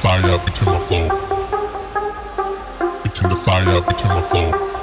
fire, between my flow. Between the fire, up between my flow.